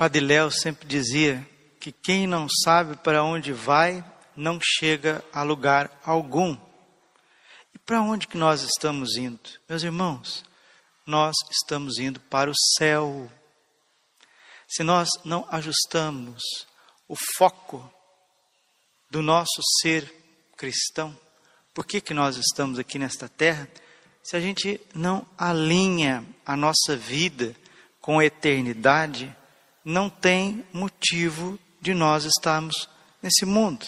Padre Léo sempre dizia que quem não sabe para onde vai não chega a lugar algum. E para onde que nós estamos indo? Meus irmãos, nós estamos indo para o céu. Se nós não ajustamos o foco do nosso ser cristão, por que, que nós estamos aqui nesta terra? Se a gente não alinha a nossa vida com a eternidade, não tem motivo de nós estarmos nesse mundo.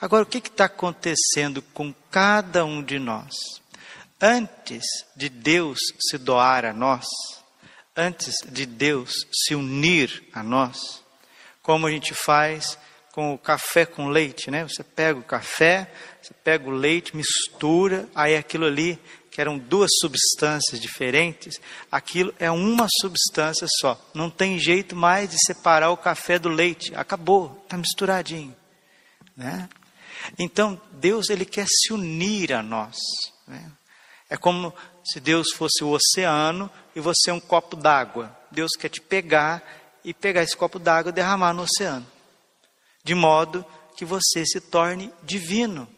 Agora, o que está acontecendo com cada um de nós? Antes de Deus se doar a nós, antes de Deus se unir a nós, como a gente faz com o café com leite, né? Você pega o café, você pega o leite, mistura, aí aquilo ali que eram duas substâncias diferentes, aquilo é uma substância só. Não tem jeito mais de separar o café do leite. Acabou, está misturadinho. Né? Então, Deus ele quer se unir a nós. Né? É como se Deus fosse o oceano e você é um copo d'água. Deus quer te pegar e pegar esse copo d'água e derramar no oceano. De modo que você se torne divino,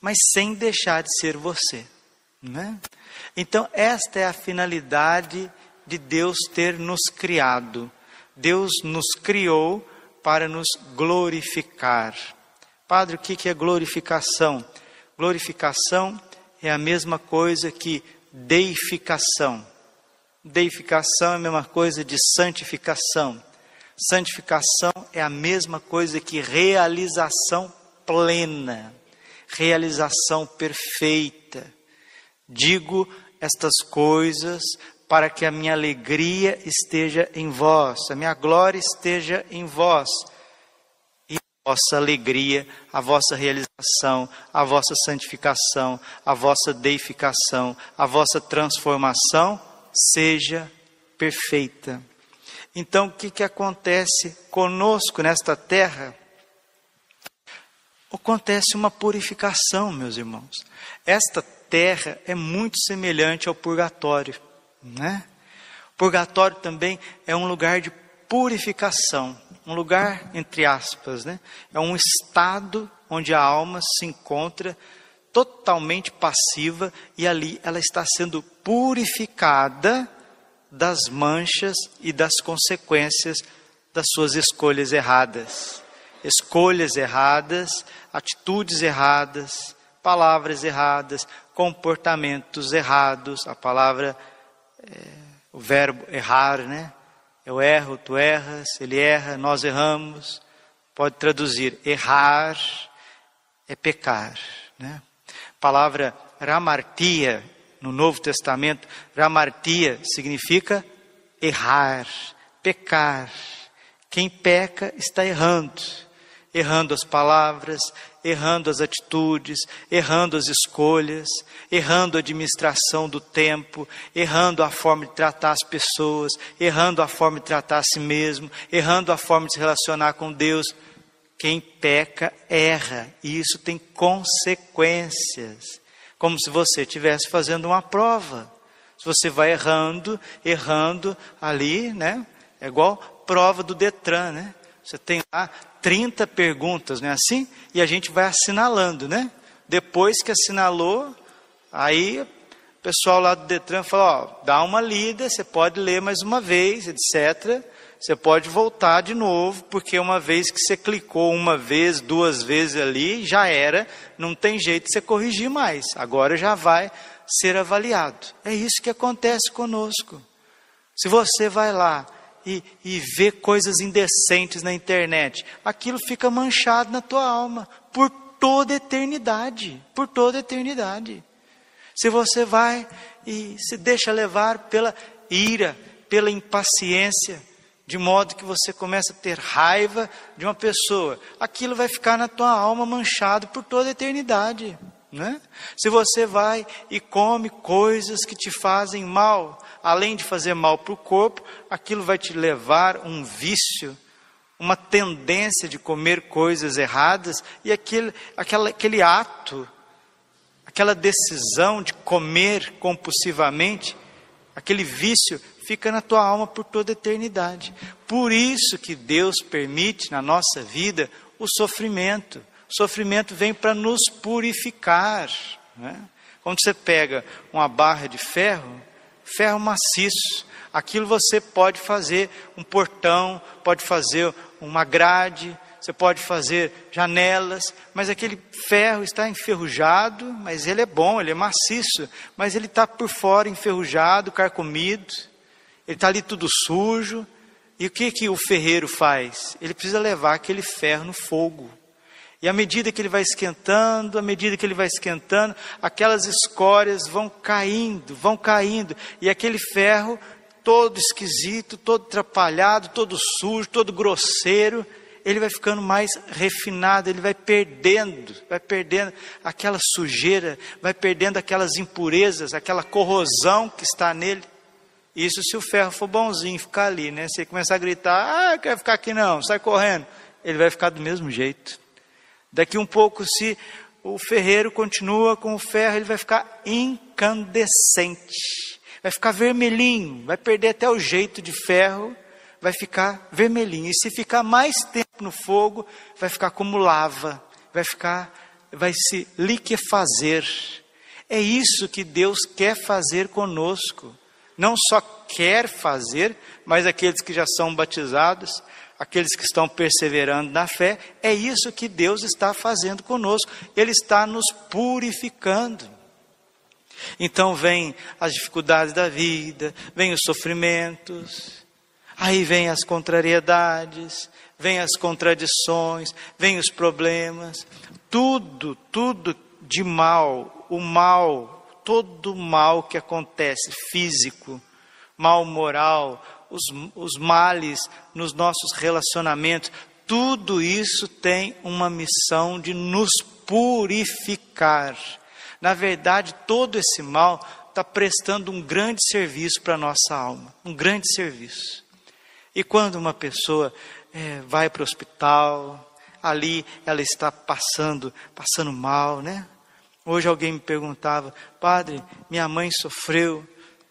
mas sem deixar de ser você. Né? Então, esta é a finalidade de Deus ter nos criado. Deus nos criou para nos glorificar. Padre, o que é glorificação? Glorificação é a mesma coisa que deificação. Deificação é a mesma coisa de santificação. Santificação é a mesma coisa que realização plena, realização perfeita. Digo estas coisas para que a minha alegria esteja em vós, a minha glória esteja em vós, e a vossa alegria, a vossa realização, a vossa santificação, a vossa deificação, a vossa transformação seja perfeita. Então, o que, que acontece conosco nesta terra? Acontece uma purificação, meus irmãos. Esta terra é muito semelhante ao purgatório, né? Purgatório também é um lugar de purificação, um lugar entre aspas, né? É um estado onde a alma se encontra totalmente passiva e ali ela está sendo purificada das manchas e das consequências das suas escolhas erradas. Escolhas erradas, atitudes erradas, palavras erradas, comportamentos errados. A palavra, é, o verbo errar, né? Eu erro, tu erras, ele erra, nós erramos. Pode traduzir errar é pecar, né? Palavra ramartia no Novo Testamento, ramartia significa errar, pecar. Quem peca está errando, errando as palavras, errando as atitudes, errando as escolhas, errando a administração do tempo, errando a forma de tratar as pessoas, errando a forma de tratar a si mesmo, errando a forma de se relacionar com Deus. Quem peca erra, e isso tem consequências, como se você estivesse fazendo uma prova. Se você vai errando, errando ali, né? É igual prova do Detran, né? Você tem lá 30 perguntas, não é assim? E a gente vai assinalando, né? Depois que assinalou, aí o pessoal lá do Detran fala: ó, dá uma lida, você pode ler mais uma vez, etc. Você pode voltar de novo, porque uma vez que você clicou uma vez, duas vezes ali, já era, não tem jeito de você corrigir mais. Agora já vai ser avaliado. É isso que acontece conosco. Se você vai lá e, e vê coisas indecentes na internet, aquilo fica manchado na tua alma por toda eternidade. Por toda eternidade. Se você vai e se deixa levar pela ira, pela impaciência, de modo que você começa a ter raiva de uma pessoa, aquilo vai ficar na tua alma manchado por toda eternidade. Né? Se você vai e come coisas que te fazem mal, além de fazer mal para o corpo, aquilo vai te levar um vício, uma tendência de comer coisas erradas, e aquele, aquela, aquele ato, aquela decisão de comer compulsivamente, aquele vício fica na tua alma por toda a eternidade. Por isso que Deus permite na nossa vida o sofrimento. O sofrimento vem para nos purificar. Né? Quando você pega uma barra de ferro, ferro maciço, aquilo você pode fazer um portão, pode fazer uma grade, você pode fazer janelas, mas aquele ferro está enferrujado, mas ele é bom, ele é maciço, mas ele está por fora enferrujado, carcomido, ele está ali tudo sujo. E o que, que o ferreiro faz? Ele precisa levar aquele ferro no fogo. E à medida que ele vai esquentando, à medida que ele vai esquentando, aquelas escórias vão caindo, vão caindo, e aquele ferro todo esquisito, todo atrapalhado, todo sujo, todo grosseiro, ele vai ficando mais refinado, ele vai perdendo, vai perdendo aquela sujeira, vai perdendo aquelas impurezas, aquela corrosão que está nele. Isso se o ferro for bonzinho, ficar ali, né? Se ele começar a gritar, ah, quer ficar aqui não, sai correndo, ele vai ficar do mesmo jeito. Daqui um pouco, se o ferreiro continua com o ferro, ele vai ficar incandescente, vai ficar vermelhinho, vai perder até o jeito de ferro vai ficar vermelhinho. E se ficar mais tempo no fogo, vai ficar como lava, vai ficar, vai se liquefazer. É isso que Deus quer fazer conosco. Não só quer fazer, mas aqueles que já são batizados, aqueles que estão perseverando na fé, é isso que Deus está fazendo conosco. Ele está nos purificando. Então vem as dificuldades da vida, vem os sofrimentos, Aí vem as contrariedades, vem as contradições, vem os problemas, tudo, tudo de mal, o mal, todo mal que acontece, físico, mal moral, os, os males nos nossos relacionamentos, tudo isso tem uma missão de nos purificar. Na verdade, todo esse mal está prestando um grande serviço para a nossa alma, um grande serviço. E quando uma pessoa é, vai para o hospital, ali ela está passando, passando mal, né? Hoje alguém me perguntava, padre, minha mãe sofreu,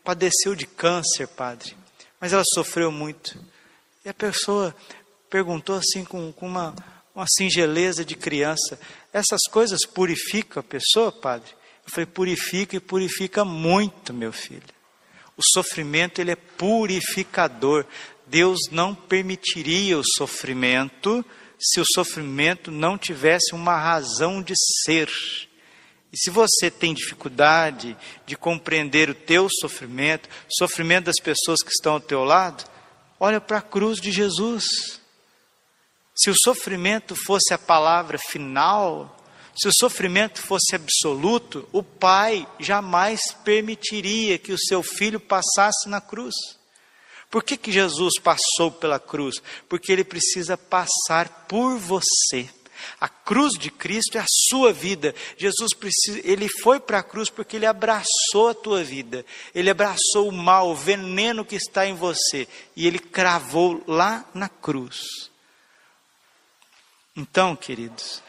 padeceu de câncer, padre, mas ela sofreu muito. E a pessoa perguntou assim com, com uma, uma singeleza de criança: essas coisas purificam a pessoa, padre? Eu falei: purifica e purifica muito, meu filho. O sofrimento ele é purificador. Deus não permitiria o sofrimento se o sofrimento não tivesse uma razão de ser. E se você tem dificuldade de compreender o teu sofrimento, o sofrimento das pessoas que estão ao teu lado, olha para a cruz de Jesus. Se o sofrimento fosse a palavra final, se o sofrimento fosse absoluto, o pai jamais permitiria que o seu filho passasse na cruz. Por que, que Jesus passou pela cruz? Porque ele precisa passar por você. A cruz de Cristo é a sua vida. Jesus precisa, ele foi para a cruz porque ele abraçou a tua vida. Ele abraçou o mal, o veneno que está em você e ele cravou lá na cruz. Então, queridos,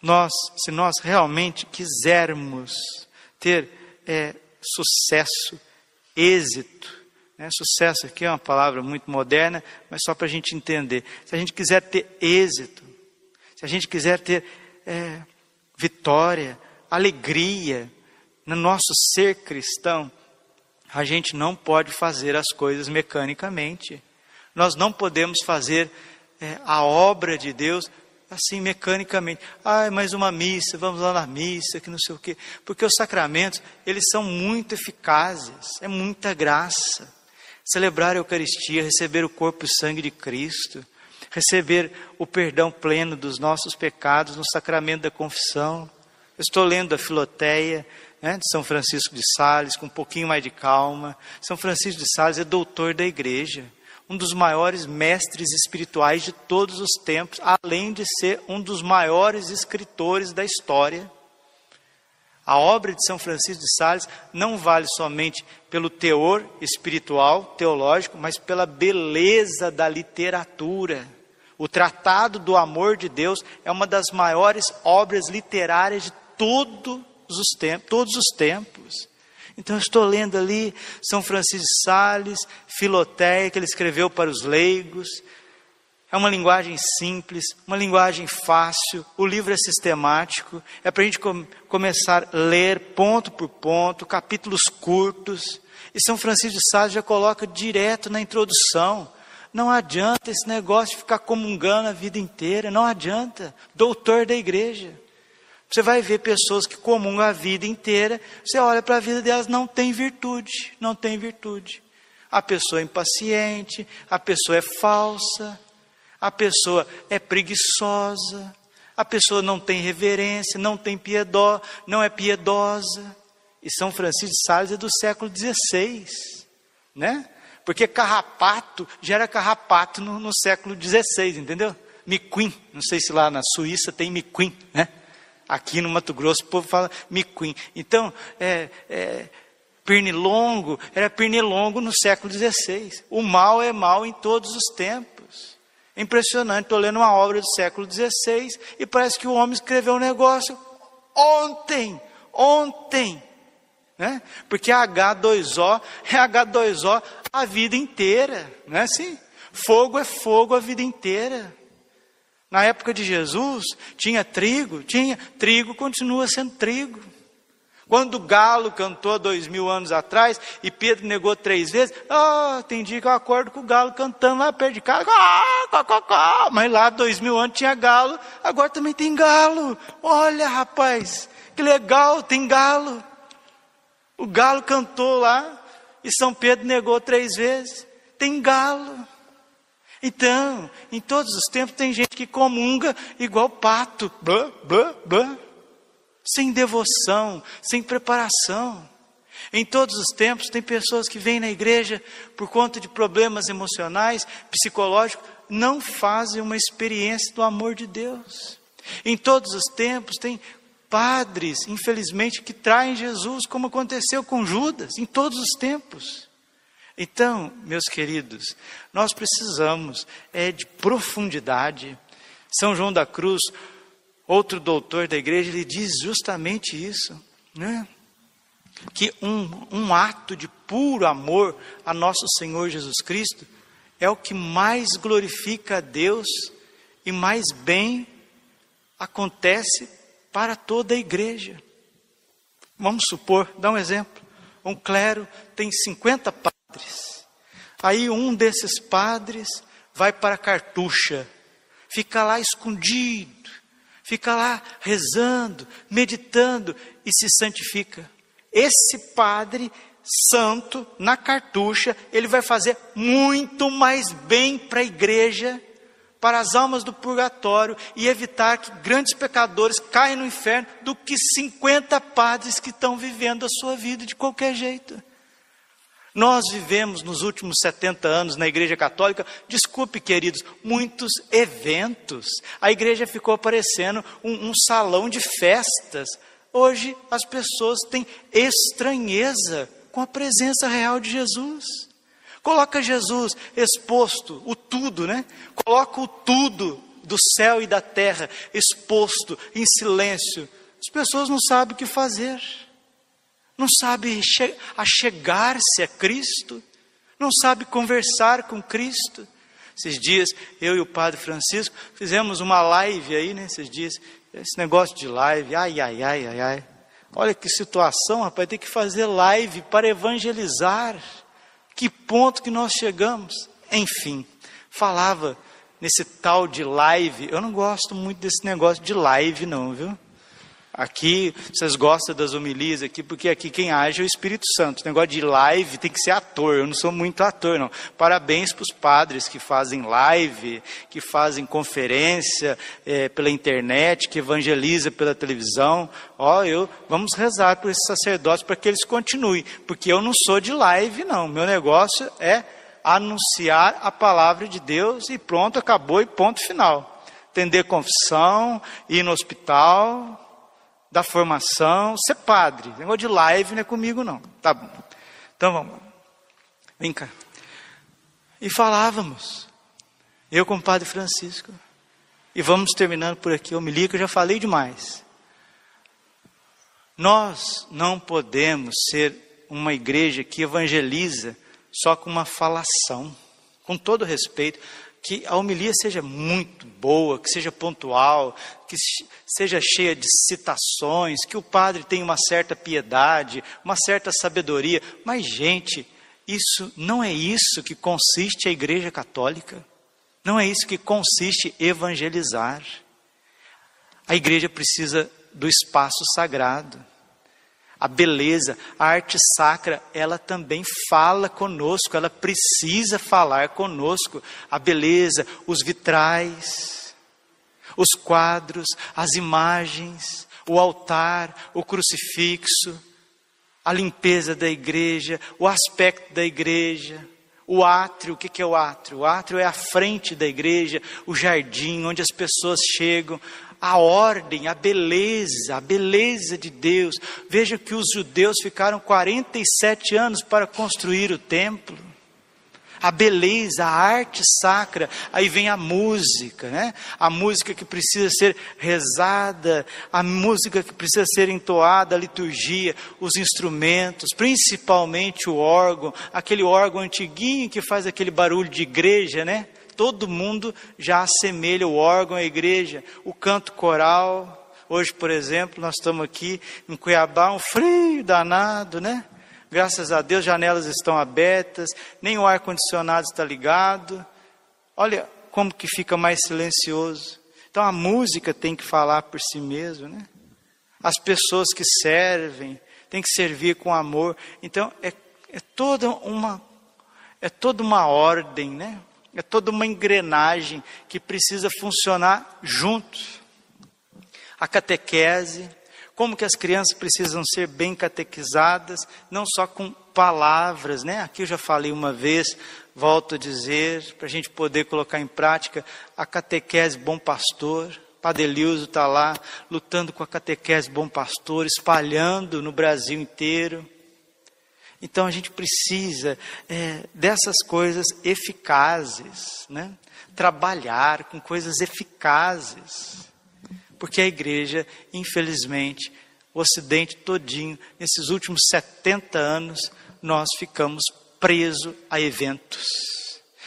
nós, se nós realmente quisermos ter é, sucesso, êxito, né? Sucesso aqui é uma palavra muito moderna, mas só para a gente entender. Se a gente quiser ter êxito, se a gente quiser ter é, vitória, alegria no nosso ser cristão, a gente não pode fazer as coisas mecanicamente. Nós não podemos fazer é, a obra de Deus assim mecanicamente. Ah, mais uma missa, vamos lá na missa, que não sei o quê. Porque os sacramentos, eles são muito eficazes, é muita graça celebrar a Eucaristia, receber o corpo e sangue de Cristo, receber o perdão pleno dos nossos pecados no sacramento da confissão. Eu estou lendo a Filoteia né, de São Francisco de Sales, com um pouquinho mais de calma. São Francisco de Sales é doutor da igreja, um dos maiores mestres espirituais de todos os tempos, além de ser um dos maiores escritores da história. A obra de São Francisco de Sales não vale somente pelo teor espiritual, teológico, mas pela beleza da literatura. O Tratado do Amor de Deus é uma das maiores obras literárias de todos os tempos, todos os tempos. Então eu estou lendo ali São Francisco de Sales, Filoteia, que ele escreveu para os leigos. É uma linguagem simples, uma linguagem fácil, o livro é sistemático, é para a gente com, começar a ler ponto por ponto, capítulos curtos. E São Francisco de Sales já coloca direto na introdução. Não adianta esse negócio de ficar comungando a vida inteira, não adianta. Doutor da igreja. Você vai ver pessoas que comungam a vida inteira, você olha para a vida delas, não tem virtude, não tem virtude. A pessoa é impaciente, a pessoa é falsa, a pessoa é preguiçosa, a pessoa não tem reverência, não tem piedó, não é piedosa. E São Francisco de Sales é do século XVI, né? Porque carrapato gera carrapato no, no século XVI, entendeu? Miquim, não sei se lá na Suíça tem miquim, né? Aqui no Mato Grosso o povo fala miquim. Então, é, é, pernilongo era pernilongo no século XVI. O mal é mal em todos os tempos. É impressionante, estou lendo uma obra do século XVI e parece que o homem escreveu um negócio ontem, ontem né? Porque H2O é H2O a vida inteira, não é assim? Fogo é fogo a vida inteira. Na época de Jesus, tinha trigo, tinha, trigo continua sendo trigo. Quando o galo cantou dois mil anos atrás e Pedro negou três vezes, oh, tem dia que eu acordo com o galo cantando lá perto de casa, ah, mas lá dois mil anos tinha galo, agora também tem galo. Olha, rapaz, que legal, tem galo. O galo cantou lá e São Pedro negou três vezes. Tem galo. Então, em todos os tempos tem gente que comunga igual pato, blá, blá, blá, sem devoção, sem preparação. Em todos os tempos tem pessoas que vêm na igreja por conta de problemas emocionais, psicológicos, não fazem uma experiência do amor de Deus. Em todos os tempos tem padres, infelizmente, que traem Jesus, como aconteceu com Judas, em todos os tempos. Então, meus queridos, nós precisamos é, de profundidade. São João da Cruz, outro doutor da igreja, ele diz justamente isso, né? que um, um ato de puro amor a nosso Senhor Jesus Cristo é o que mais glorifica a Deus e mais bem acontece para toda a igreja. Vamos supor, dá um exemplo. Um clero tem 50 padres. Aí um desses padres vai para a cartucha, fica lá escondido, fica lá rezando, meditando e se santifica. Esse padre santo na cartucha, ele vai fazer muito mais bem para a igreja para as almas do purgatório e evitar que grandes pecadores caiam no inferno do que 50 padres que estão vivendo a sua vida de qualquer jeito. Nós vivemos nos últimos 70 anos na Igreja Católica, desculpe, queridos, muitos eventos. A igreja ficou parecendo um, um salão de festas. Hoje as pessoas têm estranheza com a presença real de Jesus. Coloca Jesus exposto, o tudo, né? Coloca o tudo do céu e da terra exposto em silêncio. As pessoas não sabem o que fazer, não sabem achegar-se a Cristo, não sabem conversar com Cristo. Esses dias, eu e o Padre Francisco fizemos uma live aí, né? Esses dias, esse negócio de live, ai, ai, ai, ai, ai. Olha que situação, rapaz, tem que fazer live para evangelizar. Que ponto que nós chegamos? Enfim, falava nesse tal de live. Eu não gosto muito desse negócio de live, não, viu? Aqui, vocês gostam das homilias aqui, porque aqui quem age é o Espírito Santo. O negócio de live tem que ser ator. Eu não sou muito ator, não. Parabéns para os padres que fazem live, que fazem conferência é, pela internet, que evangeliza pela televisão. Ó, eu vamos rezar por esses sacerdotes para que eles continuem, porque eu não sou de live, não. Meu negócio é anunciar a palavra de Deus e pronto, acabou e ponto final. Atender confissão, ir no hospital, da formação, ser padre. Negócio de live não é comigo, não. Tá bom. Então vamos. Vem cá. E falávamos. Eu com o padre Francisco. E vamos terminando por aqui. Eu me ligo, eu já falei demais. Nós não podemos ser uma igreja que evangeliza só com uma falação. Com todo respeito, que a homilia seja muito boa, que seja pontual, que seja cheia de citações, que o padre tenha uma certa piedade, uma certa sabedoria. Mas, gente, isso não é isso que consiste a Igreja Católica. Não é isso que consiste evangelizar. A igreja precisa do espaço sagrado. A beleza, a arte sacra, ela também fala conosco, ela precisa falar conosco. A beleza, os vitrais, os quadros, as imagens, o altar, o crucifixo, a limpeza da igreja, o aspecto da igreja, o átrio, o que é o átrio? O átrio é a frente da igreja, o jardim onde as pessoas chegam, a ordem, a beleza, a beleza de Deus. Veja que os judeus ficaram 47 anos para construir o templo. A beleza, a arte sacra, aí vem a música, né? A música que precisa ser rezada, a música que precisa ser entoada, a liturgia, os instrumentos, principalmente o órgão, aquele órgão antiguinho que faz aquele barulho de igreja, né? Todo mundo já assemelha o órgão à igreja, o canto coral. Hoje, por exemplo, nós estamos aqui em Cuiabá, um frio danado, né? Graças a Deus, janelas estão abertas, nem o ar-condicionado está ligado. Olha como que fica mais silencioso. Então a música tem que falar por si mesmo, né? As pessoas que servem têm que servir com amor. Então é, é toda uma é toda uma ordem, né? É toda uma engrenagem que precisa funcionar junto. A catequese, como que as crianças precisam ser bem catequizadas, não só com palavras, né? Aqui eu já falei uma vez, volto a dizer, para a gente poder colocar em prática a catequese bom pastor. Padre Elioso está lá lutando com a catequese bom pastor, espalhando no Brasil inteiro. Então a gente precisa é, dessas coisas eficazes, né? trabalhar com coisas eficazes. Porque a igreja, infelizmente, o Ocidente todinho, nesses últimos 70 anos, nós ficamos presos a eventos,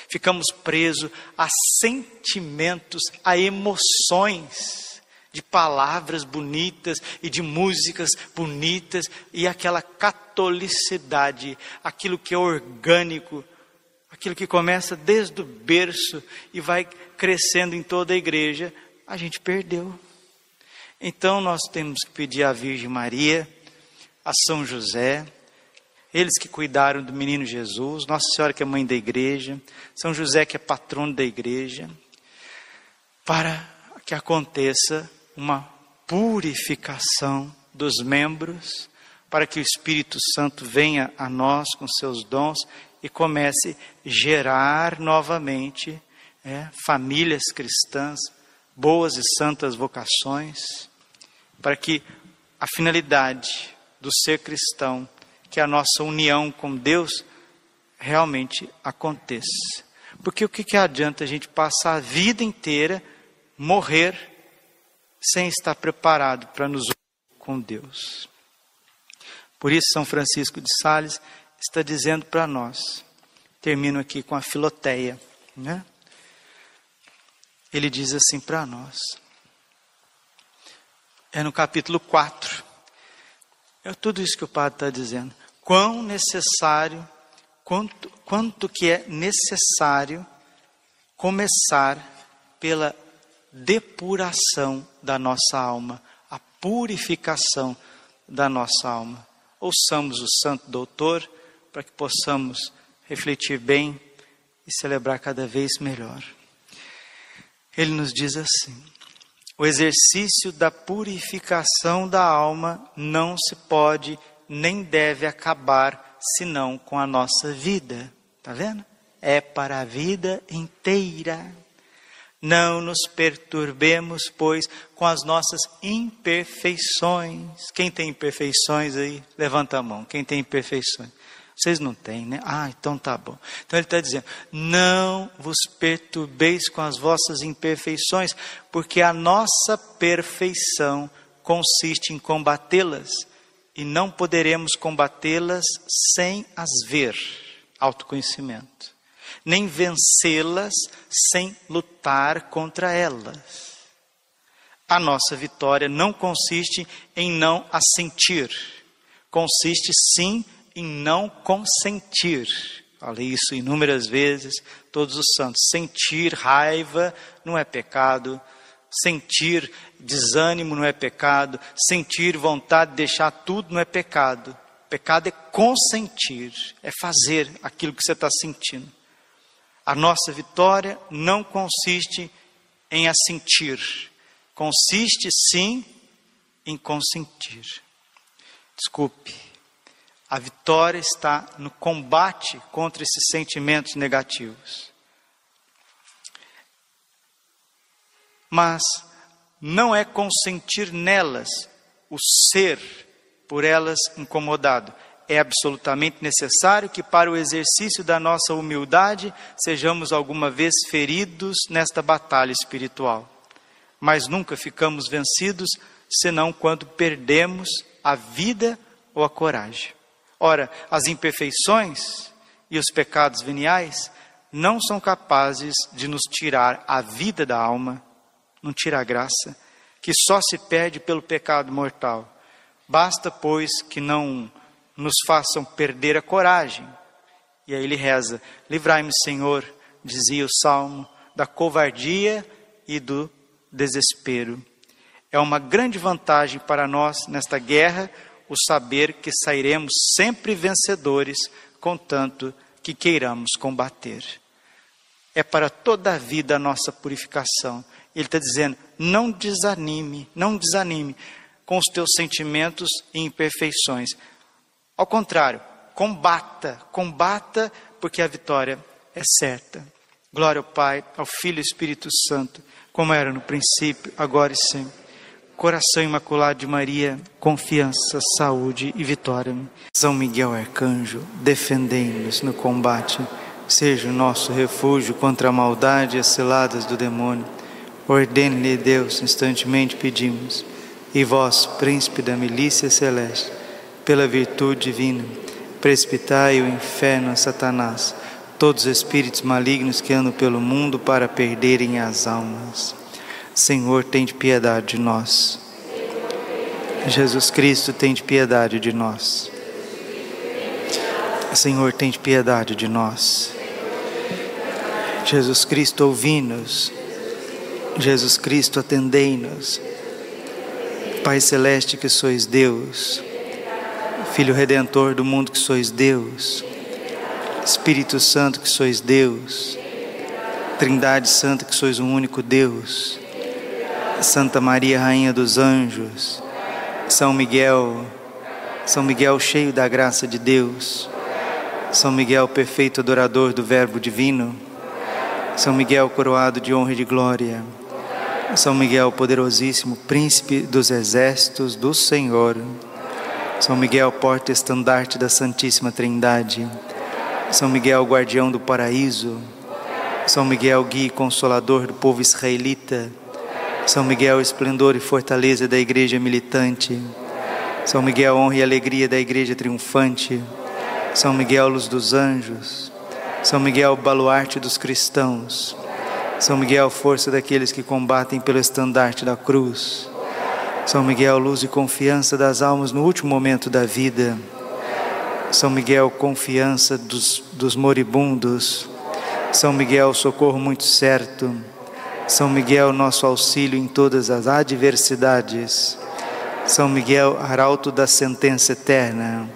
ficamos presos a sentimentos, a emoções de palavras bonitas e de músicas bonitas e aquela catolicidade, aquilo que é orgânico, aquilo que começa desde o berço e vai crescendo em toda a igreja, a gente perdeu. Então nós temos que pedir à Virgem Maria, a São José, eles que cuidaram do menino Jesus, Nossa Senhora que é mãe da igreja, São José que é patrono da igreja, para que aconteça uma purificação dos membros, para que o Espírito Santo venha a nós com seus dons e comece a gerar novamente é, famílias cristãs, boas e santas vocações, para que a finalidade do ser cristão, que a nossa união com Deus, realmente aconteça. Porque o que, que adianta a gente passar a vida inteira, morrer sem estar preparado para nos com Deus. Por isso, São Francisco de Sales está dizendo para nós, termino aqui com a filoteia, né? Ele diz assim para nós, é no capítulo 4, é tudo isso que o padre está dizendo. Quão necessário, quanto, quanto que é necessário começar pela depuração da nossa alma, a purificação da nossa alma. Ouçamos o Santo Doutor para que possamos refletir bem e celebrar cada vez melhor. Ele nos diz assim: o exercício da purificação da alma não se pode nem deve acabar senão com a nossa vida. Está vendo? É para a vida inteira. Não nos perturbemos, pois, com as nossas imperfeições. Quem tem imperfeições aí? Levanta a mão. Quem tem imperfeições? Vocês não têm, né? Ah, então tá bom. Então ele está dizendo: não vos perturbeis com as vossas imperfeições, porque a nossa perfeição consiste em combatê-las e não poderemos combatê-las sem as ver, autoconhecimento, nem vencê-las sem lutar contra elas. A nossa vitória não consiste em não assentir, consiste sim em não consentir. Falei isso inúmeras vezes, todos os santos. Sentir raiva não é pecado, sentir desânimo não é pecado, sentir vontade de deixar tudo não é pecado. Pecado é consentir, é fazer aquilo que você está sentindo. A nossa vitória não consiste em assentir, consiste sim em consentir. Desculpe, a vitória está no combate contra esses sentimentos negativos. Mas não é consentir nelas o ser por elas incomodado. É absolutamente necessário que, para o exercício da nossa humildade, sejamos alguma vez feridos nesta batalha espiritual. Mas nunca ficamos vencidos senão quando perdemos a vida ou a coragem. Ora, as imperfeições e os pecados veniais não são capazes de nos tirar a vida da alma, não tira a graça, que só se perde pelo pecado mortal. Basta, pois, que não nos façam perder a coragem. E aí ele reza: Livrai-me, Senhor, dizia o salmo, da covardia e do desespero. É uma grande vantagem para nós nesta guerra o saber que sairemos sempre vencedores, contanto que queiramos combater. É para toda a vida a nossa purificação. Ele está dizendo: não desanime, não desanime com os teus sentimentos e imperfeições. Ao contrário, combata, combata, porque a vitória é certa. Glória ao Pai, ao Filho e Espírito Santo, como era no princípio, agora e sempre. Coração Imaculado de Maria, confiança, saúde e vitória. São Miguel Arcanjo, defendei-nos no combate. Seja o nosso refúgio contra a maldade e as ciladas do demônio. Ordene-lhe Deus, instantemente pedimos. E vós, príncipe da milícia celeste, pela virtude divina, precipitai o inferno a Satanás, todos os espíritos malignos que andam pelo mundo para perderem as almas. Senhor, tem de piedade de nós. Jesus Cristo, tem de piedade de nós. Senhor, tem de piedade de nós. Jesus Cristo, ouvi-nos. Jesus Cristo, atendei-nos. Pai Celeste, que sois Deus. Filho Redentor do mundo, que sois Deus. Espírito Santo, que sois Deus. Trindade Santa, que sois um único Deus. Santa Maria, Rainha dos Anjos, São Miguel, São Miguel cheio da graça de Deus, São Miguel perfeito adorador do Verbo divino, São Miguel coroado de honra e de glória, São Miguel poderosíssimo, príncipe dos exércitos do Senhor, São Miguel porta-estandarte da Santíssima Trindade, São Miguel guardião do paraíso, São Miguel guia e consolador do povo israelita, são Miguel, esplendor e fortaleza da igreja militante. São Miguel, honra e alegria da igreja triunfante. São Miguel, luz dos anjos. São Miguel, baluarte dos cristãos. São Miguel, força daqueles que combatem pelo estandarte da cruz. São Miguel, luz e confiança das almas no último momento da vida. São Miguel, confiança dos, dos moribundos. São Miguel, socorro muito certo. São Miguel, nosso auxílio em todas as adversidades. São Miguel, arauto da sentença eterna.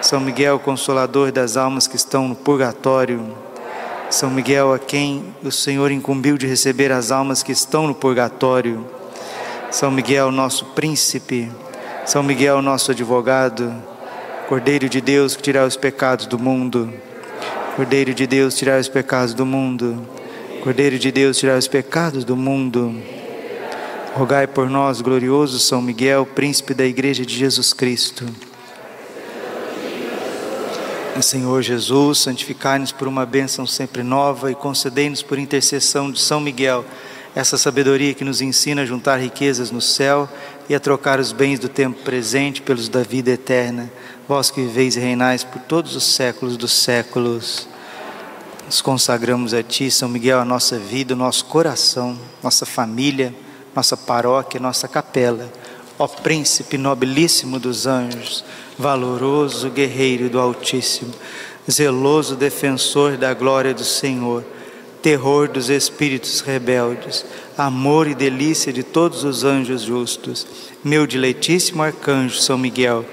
São Miguel, consolador das almas que estão no purgatório. São Miguel, a quem o Senhor incumbiu de receber as almas que estão no purgatório. São Miguel, nosso príncipe. São Miguel, nosso advogado. Cordeiro de Deus que tirar os pecados do mundo. Cordeiro de Deus, tirar os pecados do mundo. Cordeiro de Deus, tirar os pecados do mundo. Rogai por nós, glorioso São Miguel, príncipe da Igreja de Jesus Cristo. Senhor Jesus, santificai-nos por uma bênção sempre nova e concedei-nos por intercessão de São Miguel essa sabedoria que nos ensina a juntar riquezas no céu e a trocar os bens do tempo presente pelos da vida eterna. Vós que viveis e reinais por todos os séculos dos séculos. Nos consagramos a Ti, São Miguel, a nossa vida, o nosso coração, nossa família, nossa paróquia, nossa capela. Ó Príncipe nobilíssimo dos anjos, valoroso guerreiro do Altíssimo, zeloso defensor da glória do Senhor terror dos espíritos rebeldes, amor e delícia de todos os anjos justos, meu diletíssimo arcanjo São Miguel,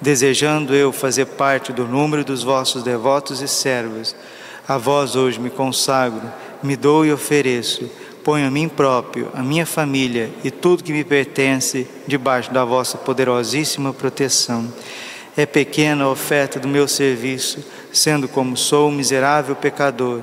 desejando eu fazer parte do número dos vossos devotos e servos, a vós hoje me consagro, me dou e ofereço, ponho a mim próprio, a minha família e tudo que me pertence debaixo da vossa poderosíssima proteção. É pequena a oferta do meu serviço, sendo como sou um miserável pecador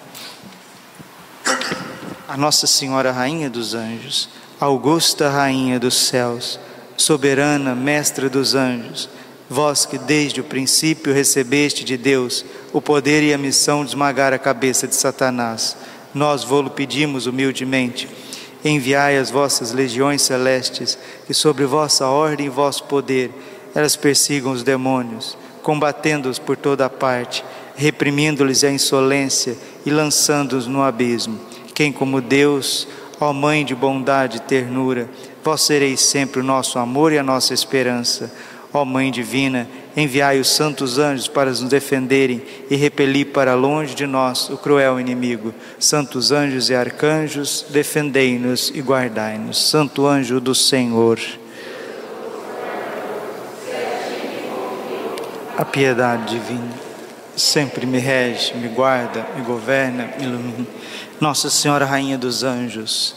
a Nossa Senhora Rainha dos Anjos, Augusta Rainha dos Céus, soberana Mestra dos Anjos, vós que desde o princípio recebeste de Deus o poder e a missão de esmagar a cabeça de Satanás, nós vô-lo pedimos humildemente. Enviai as vossas legiões celestes, que sobre vossa ordem e vosso poder elas persigam os demônios, combatendo-os por toda a parte, reprimindo-lhes a insolência e lançando-os no abismo quem como Deus, ó Mãe de bondade e ternura, vós sereis sempre o nosso amor e a nossa esperança. Ó Mãe divina, enviai os santos anjos para nos defenderem e repelir para longe de nós o cruel inimigo. Santos anjos e arcanjos, defendei-nos e guardai-nos. Santo anjo do Senhor. A piedade divina sempre me rege, me guarda, me governa, me ilumina. Nossa Senhora, Rainha dos Anjos,